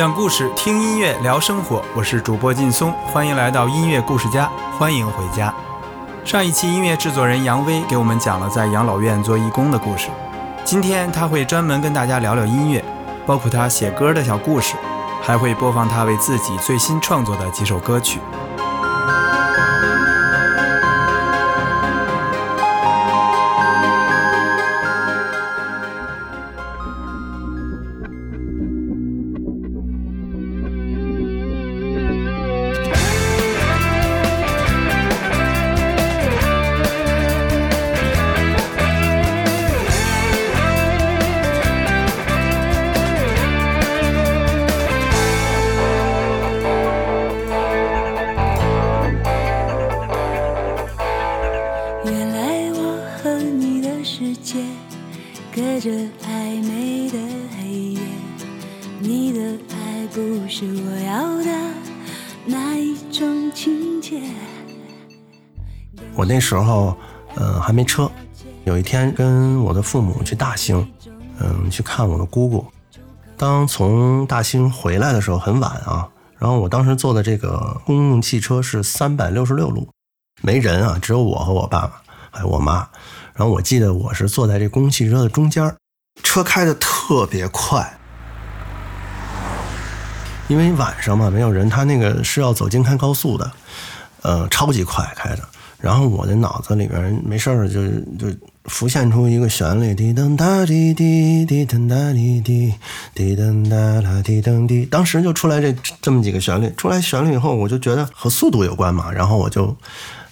讲故事、听音乐、聊生活，我是主播劲松，欢迎来到音乐故事家，欢迎回家。上一期音乐制作人杨威给我们讲了在养老院做义工的故事，今天他会专门跟大家聊聊音乐，包括他写歌的小故事，还会播放他为自己最新创作的几首歌曲。那时候，呃，还没车。有一天跟我的父母去大兴，嗯，去看我的姑姑。当从大兴回来的时候很晚啊，然后我当时坐的这个公共汽车是三百六十六路，没人啊，只有我和我爸爸还有我妈。然后我记得我是坐在这公共汽车的中间，车开的特别快，因为晚上嘛没有人，他那个是要走京开高速的，呃，超级快开的。然后我的脑子里边没事儿就就浮现出一个旋律，滴噔哒滴滴滴噔哒滴滴滴噔哒啦滴噔滴，当时就出来这这么几个旋律。出来旋律以后，我就觉得和速度有关嘛，然后我就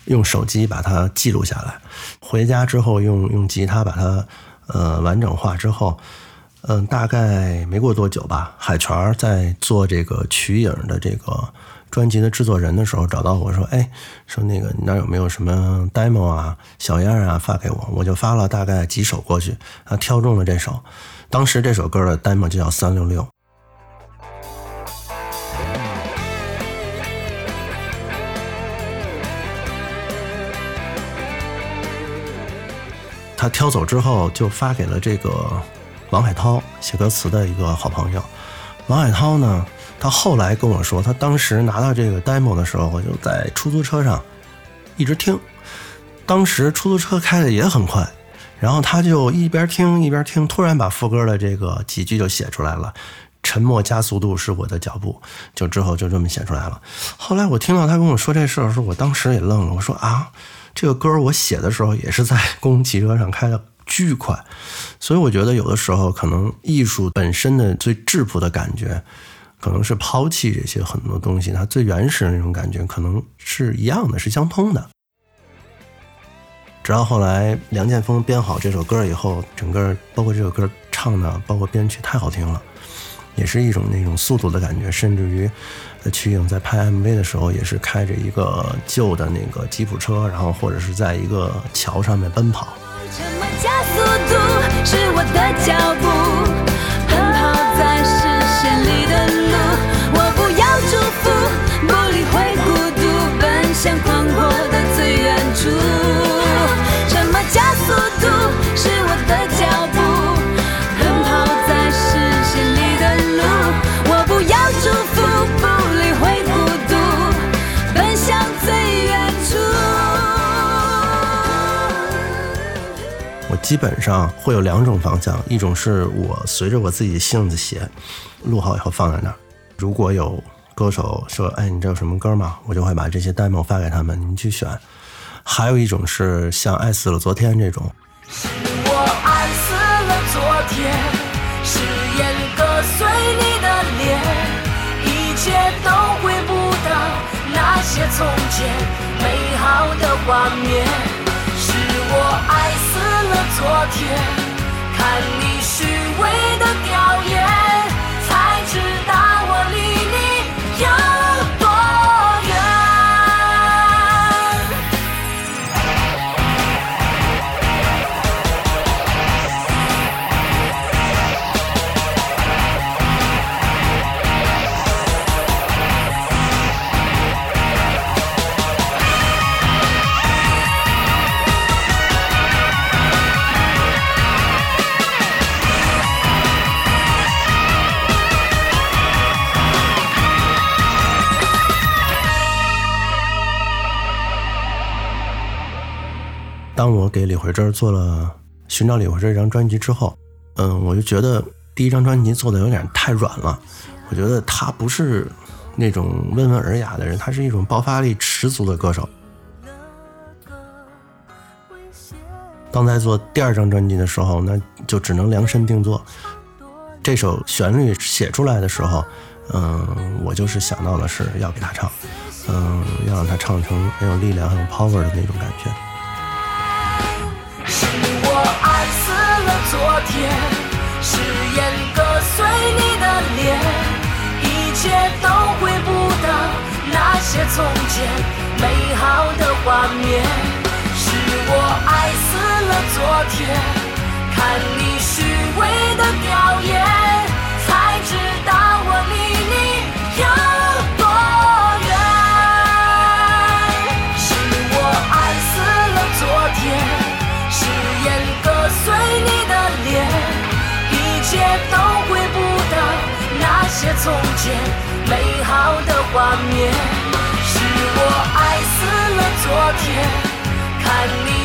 用手机把它记录下来。回家之后用用吉他把它呃完整化之后，嗯、大概没过多久吧，海泉在做这个曲影的这个专辑的制作人的时候找到我说：“哎，说那个你那有没有什么 demo 啊、小样啊发给我？”我就发了大概几首过去，他挑中了这首。当时这首歌的 demo 就叫三六六。他挑走之后，就发给了这个王海涛写歌词的一个好朋友。王海涛呢，他后来跟我说，他当时拿到这个 demo 的时候，我就在出租车上一直听。当时出租车开的也很快，然后他就一边听一边听，突然把副歌的这个几句就写出来了。沉默加速度是我的脚步，就之后就这么写出来了。后来我听到他跟我说这事儿的时候，我当时也愣了，我说啊，这个歌我写的时候也是在公共汽车上开的巨快，所以我觉得有的时候可能艺术本身的最质朴的感觉，可能是抛弃这些很多东西，它最原始的那种感觉可能是一样的，是相通的。直到后来梁建峰编好这首歌以后，整个包括这首歌唱的，包括编曲太好听了，也是一种那种速度的感觉，甚至于曲颖在拍 MV 的时候，也是开着一个旧的那个吉普车，然后或者是在一个桥上面奔跑。什么加速度是我的脚步，基本上会有两种方向，一种是我随着我自己的性子写，录好以后放在那儿。如果有歌手说：“哎，你这有什么歌吗？”我就会把这些 demo 发给他们，你们去选。还有一种是像《爱死了昨天》这种，我爱死了昨天，誓言割碎你的脸，一切都回不到那些从前美好的画面。昨天，看你虚伪给李慧珍做了《寻找李慧珍》这张专辑之后，嗯，我就觉得第一张专辑做的有点太软了。我觉得他不是那种温文尔雅的人，他是一种爆发力十足的歌手。当在做第二张专辑的时候，那就只能量身定做。这首旋律写出来的时候，嗯，我就是想到的是要给他唱，嗯，要让他唱成很有力量、很有 power 的那种感觉。昨天，誓言割碎你的脸，一切都回不到那些从前美好的画面。是我爱死了昨天，看你虚伪的表演，画面。是我爱死了昨天。看你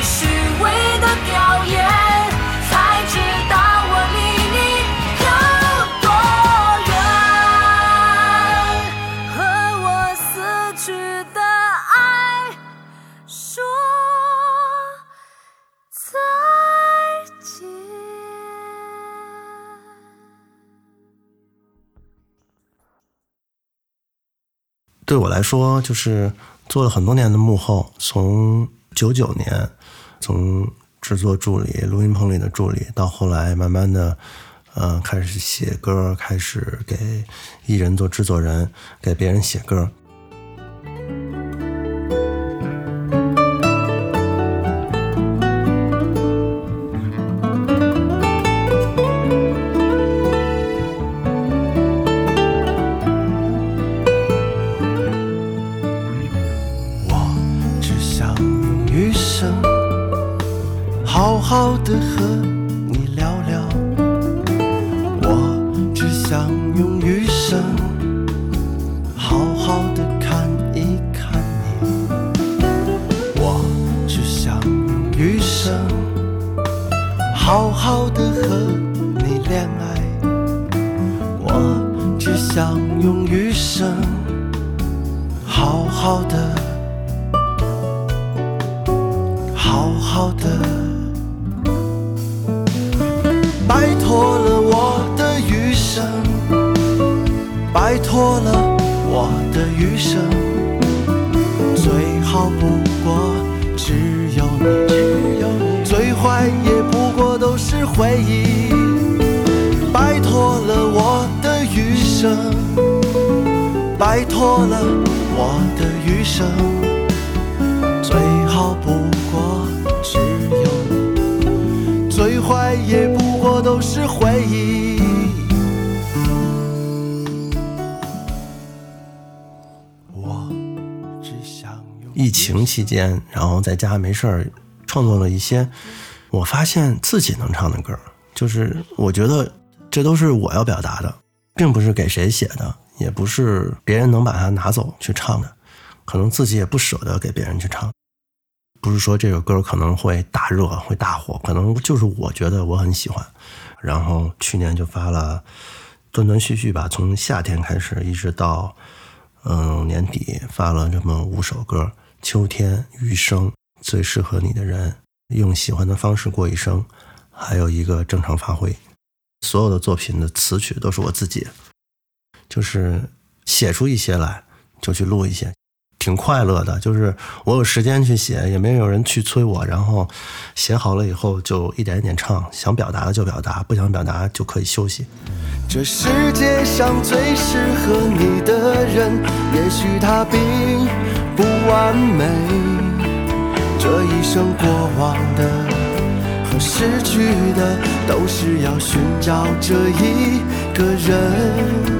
对我来说，就是做了很多年的幕后，从九九年，从制作助理、录音棚里的助理，到后来慢慢的，呃，开始写歌，开始给艺人做制作人，给别人写歌。和你聊聊。我只想用余生，好好的看一看你。我只想用余生，好好的和你恋爱。我只想用余生，好好的。好好的，拜托了我的余生，拜托了我的余生，最好不过只有你，只有你，最坏也不过都是回忆。拜托了我的余生，拜托了我的余生。回忆。我只想用疫情期间，然后在家没事儿，创作了一些我发现自己能唱的歌，就是我觉得这都是我要表达的，并不是给谁写的，也不是别人能把它拿走去唱的。可能自己也不舍得给别人去唱，不是说这首歌可能会大热会大火，可能就是我觉得我很喜欢，然后去年就发了断断续续吧，从夏天开始一直到嗯年底发了这么五首歌：秋天、余生、最适合你的人、用喜欢的方式过一生，还有一个正常发挥。所有的作品的词曲都是我自己，就是写出一些来就去录一些。挺快乐的，就是我有时间去写，也没有人去催我，然后写好了以后就一点一点唱，想表达的就表达，不想表达就可以休息。这世界上最适合你的人，也许他并不完美，这一生过往的和失去的，都是要寻找这一个人。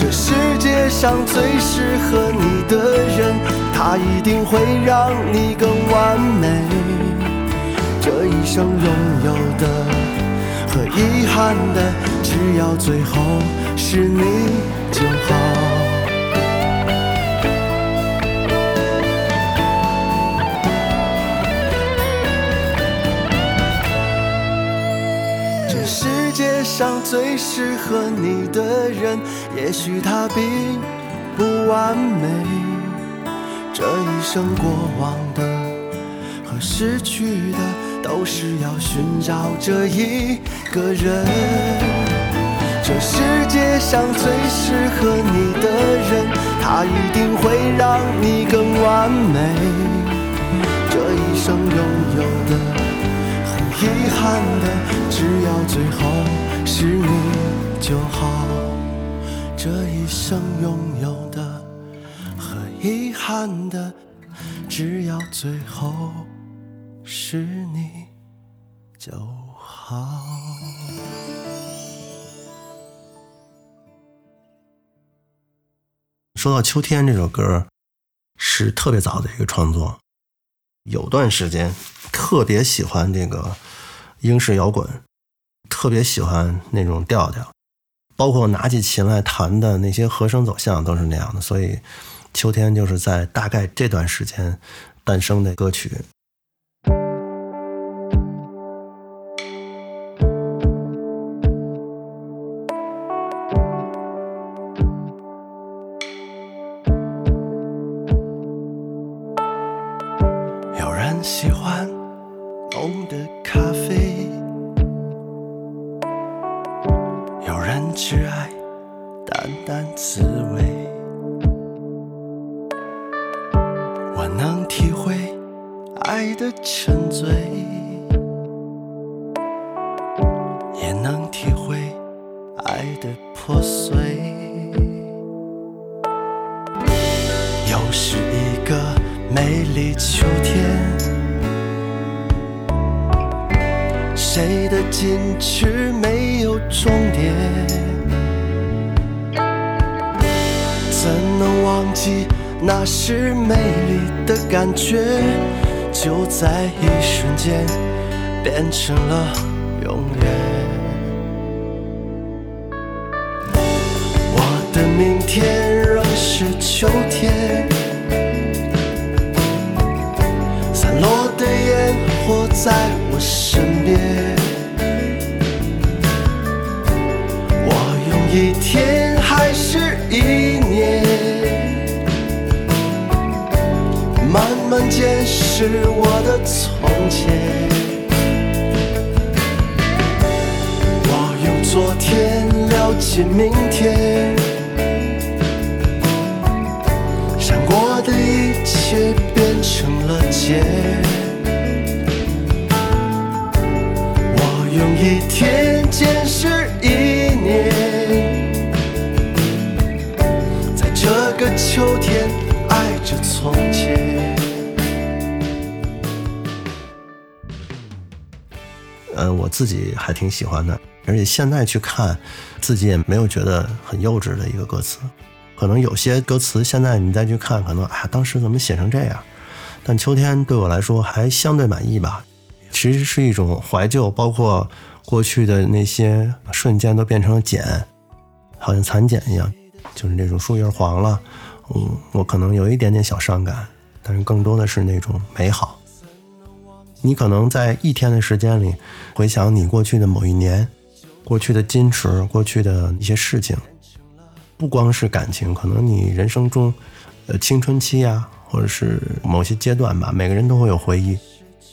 这世界上最适合你的人，他一定会让你更完美。这一生拥有的和遗憾的，只要最后是你就好。上最适合你的人，也许他并不完美。这一生过往的和失去的，都是要寻找这一个人。这世界上最适合你的人，他一定会让你更完美。这一生拥有的很遗憾的，只要最后是你就好。这一生拥有的和遗憾的，只要最后是你就好。说到秋天这首歌，是特别早的一个创作。有段时间特别喜欢这个英式摇滚，特别喜欢那种调调，包括拿起琴来弹的那些和声走向都是那样的。所以，秋天就是在大概这段时间诞生的歌曲。有人喜欢浓的咖啡，是爱淡淡滋味。我能体会爱的沉记那时美丽的感觉？就在一瞬间，变成了永远。我的明天仍是秋是我的从前。我用昨天了解明天，闪过的一切变成了劫。我用一天自己还挺喜欢的，而且现在去看，自己也没有觉得很幼稚的一个歌词。可能有些歌词现在你再去看，可能哎，当时怎么写成这样？但秋天对我来说还相对满意吧。其实是一种怀旧，包括过去的那些瞬间都变成了茧，好像蚕茧一样，就是那种树叶黄了。嗯，我可能有一点点小伤感，但是更多的是那种美好。你可能在一天的时间里回想你过去的某一年，过去的矜持，过去的一些事情，不光是感情，可能你人生中，呃，青春期呀、或者是某些阶段吧，每个人都会有回忆。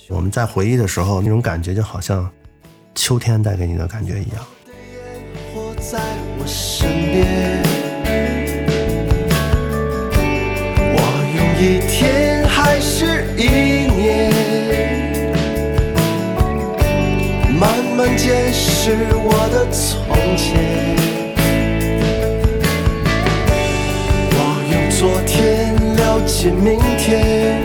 我们在回忆的时候，那种感觉就好像秋天带给你的感觉一样。一天还是一慢慢检视我的从前。我用昨天了解明天，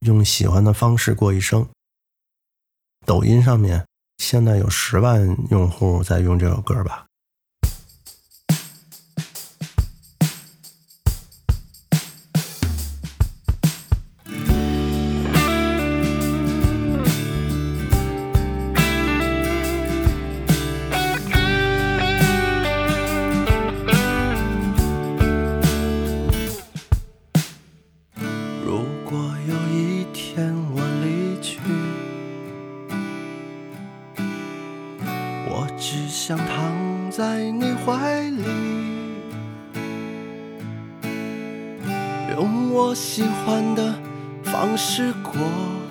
用喜欢的方式过一生。抖音上面现在有十万用户在用这首歌吧。我喜欢的方式过。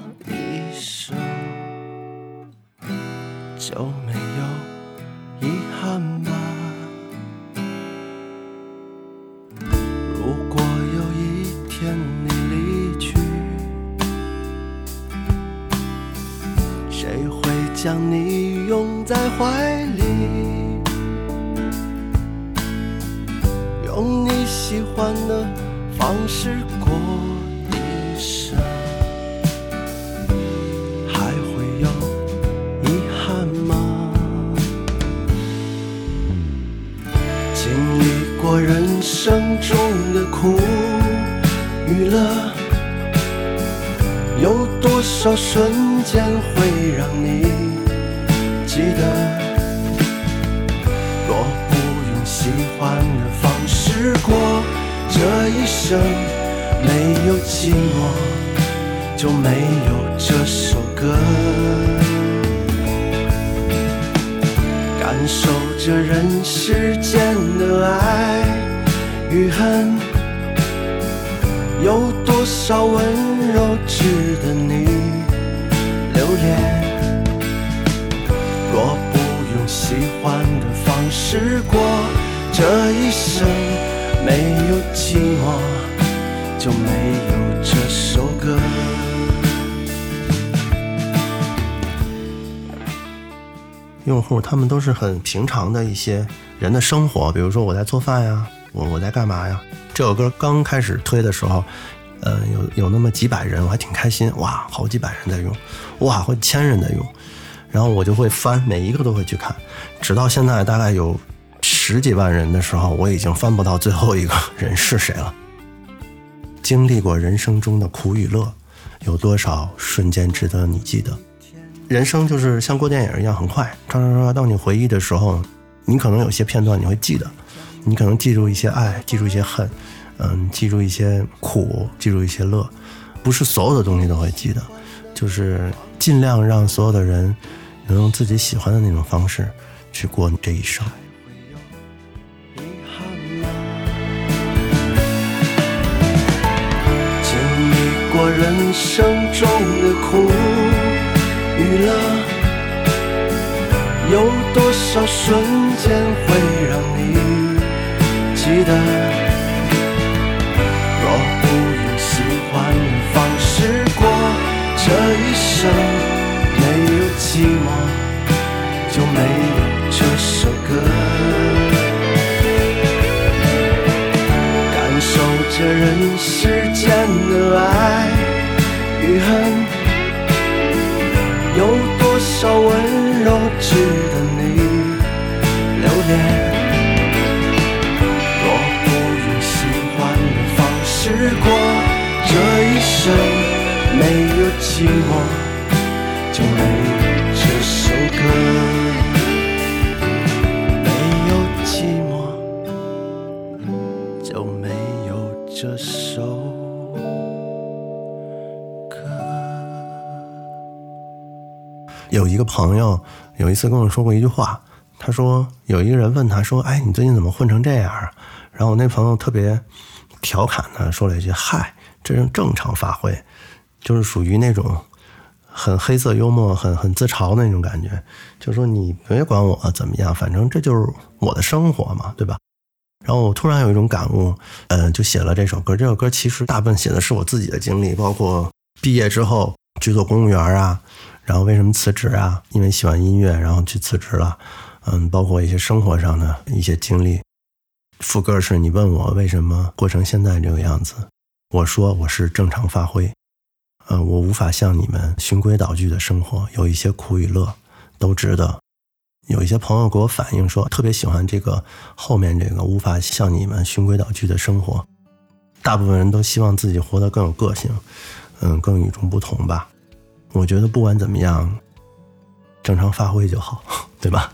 生中的苦与乐，有多少瞬间会让你记得？若不用喜欢的方式过这一生，没有寂寞，就没有这首歌。感受着人世间的爱与恨，有多少温柔值得你留恋？若不用喜欢的方式过这一生，没有寂寞，就没有这首歌。用户他们都是很平常的一些人的生活，比如说我在做饭呀，我我在干嘛呀？这首歌刚开始推的时候，呃，有有那么几百人，我还挺开心，哇，好几百人在用，哇，好几千人在用，然后我就会翻，每一个都会去看，直到现在大概有十几万人的时候，我已经翻不到最后一个人是谁了。经历过人生中的苦与乐，有多少瞬间值得你记得？人生就是像过电影一样，很快，刷刷刷，到你回忆的时候，你可能有些片段你会记得，你可能记住一些爱，记住一些恨，嗯，记住一些苦，记住一些乐，不是所有的东西都会记得，就是尽量让所有的人能用自己喜欢的那种方式去过你这一生。经历过人生中的苦与乐，有多少瞬间会让你记得？若不用喜欢的方式过这一生，没有寂寞，就没有这首歌。感受着人世间的爱与恨，没有寂寞，就没有这首歌。没有寂寞。就没有这首歌。有一个朋友有一次跟我说过一句话，他说有一个人问他说：“哎，你最近怎么混成这样啊？”然后我那朋友特别调侃的说了一句：“嗨，这是正常发挥，就是属于那种很黑色幽默、很很自嘲的那种感觉。就说你别管我怎么样，反正这就是我的生活嘛，对吧？”然后我突然有一种感悟，嗯，就写了这首歌。这首歌其实大部分写的是我自己的经历，包括毕业之后去做公务员啊，然后为什么辞职啊？因为喜欢音乐，然后去辞职了。嗯，包括一些生活上的一些经历。副歌是你问我为什么过成现在这个样子，我说我是正常发挥。呃，我无法像你们循规蹈矩的生活，有一些苦与乐都值得。有一些朋友给我反映说，特别喜欢这个后面这个无法像你们循规蹈矩的生活。大部分人都希望自己活得更有个性，嗯，更与众不同吧。我觉得不管怎么样，正常发挥就好，对吧？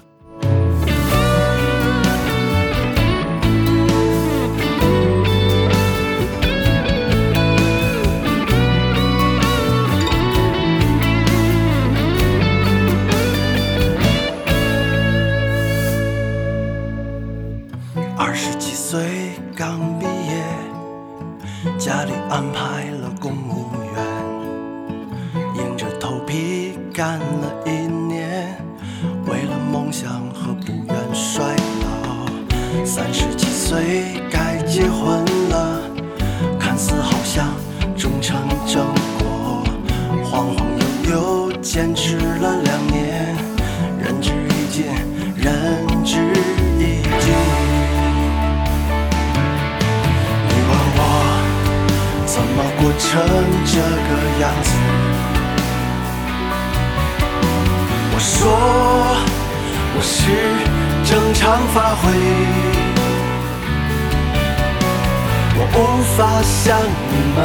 法向你们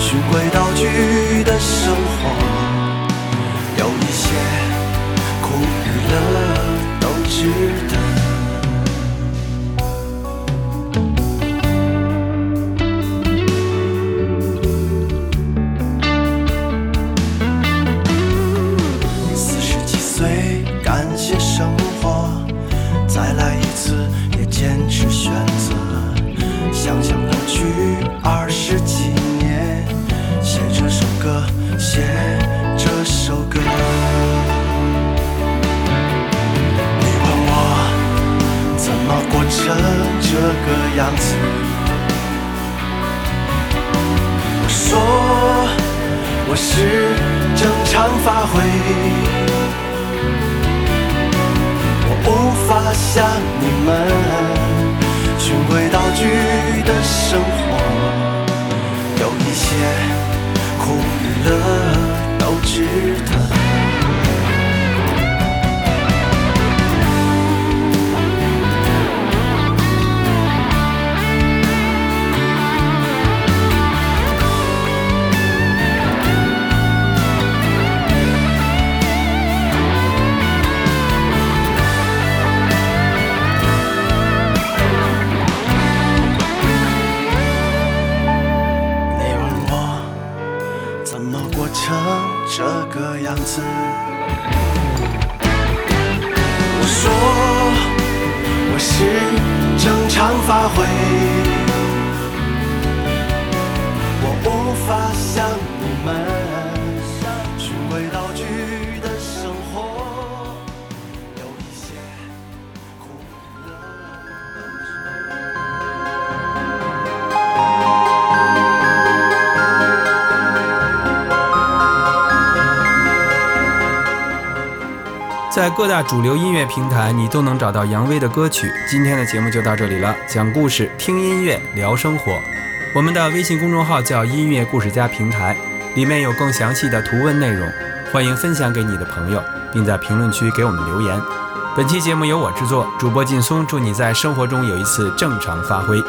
循规蹈矩的生活，有一些苦与乐都值个样子？我说。我是正常发挥，我无法像你们循规蹈矩的生活，有一些苦与乐都值得。在各大主流音乐平台，你都能找到杨威的歌曲。今天的节目就到这里了，讲故事、听音乐、聊生活。我们的微信公众号叫“音乐故事家平台”，里面有更详细的图文内容，欢迎分享给你的朋友，并在评论区给我们留言。本期节目由我制作，主播劲松，祝你在生活中有一次正常发挥。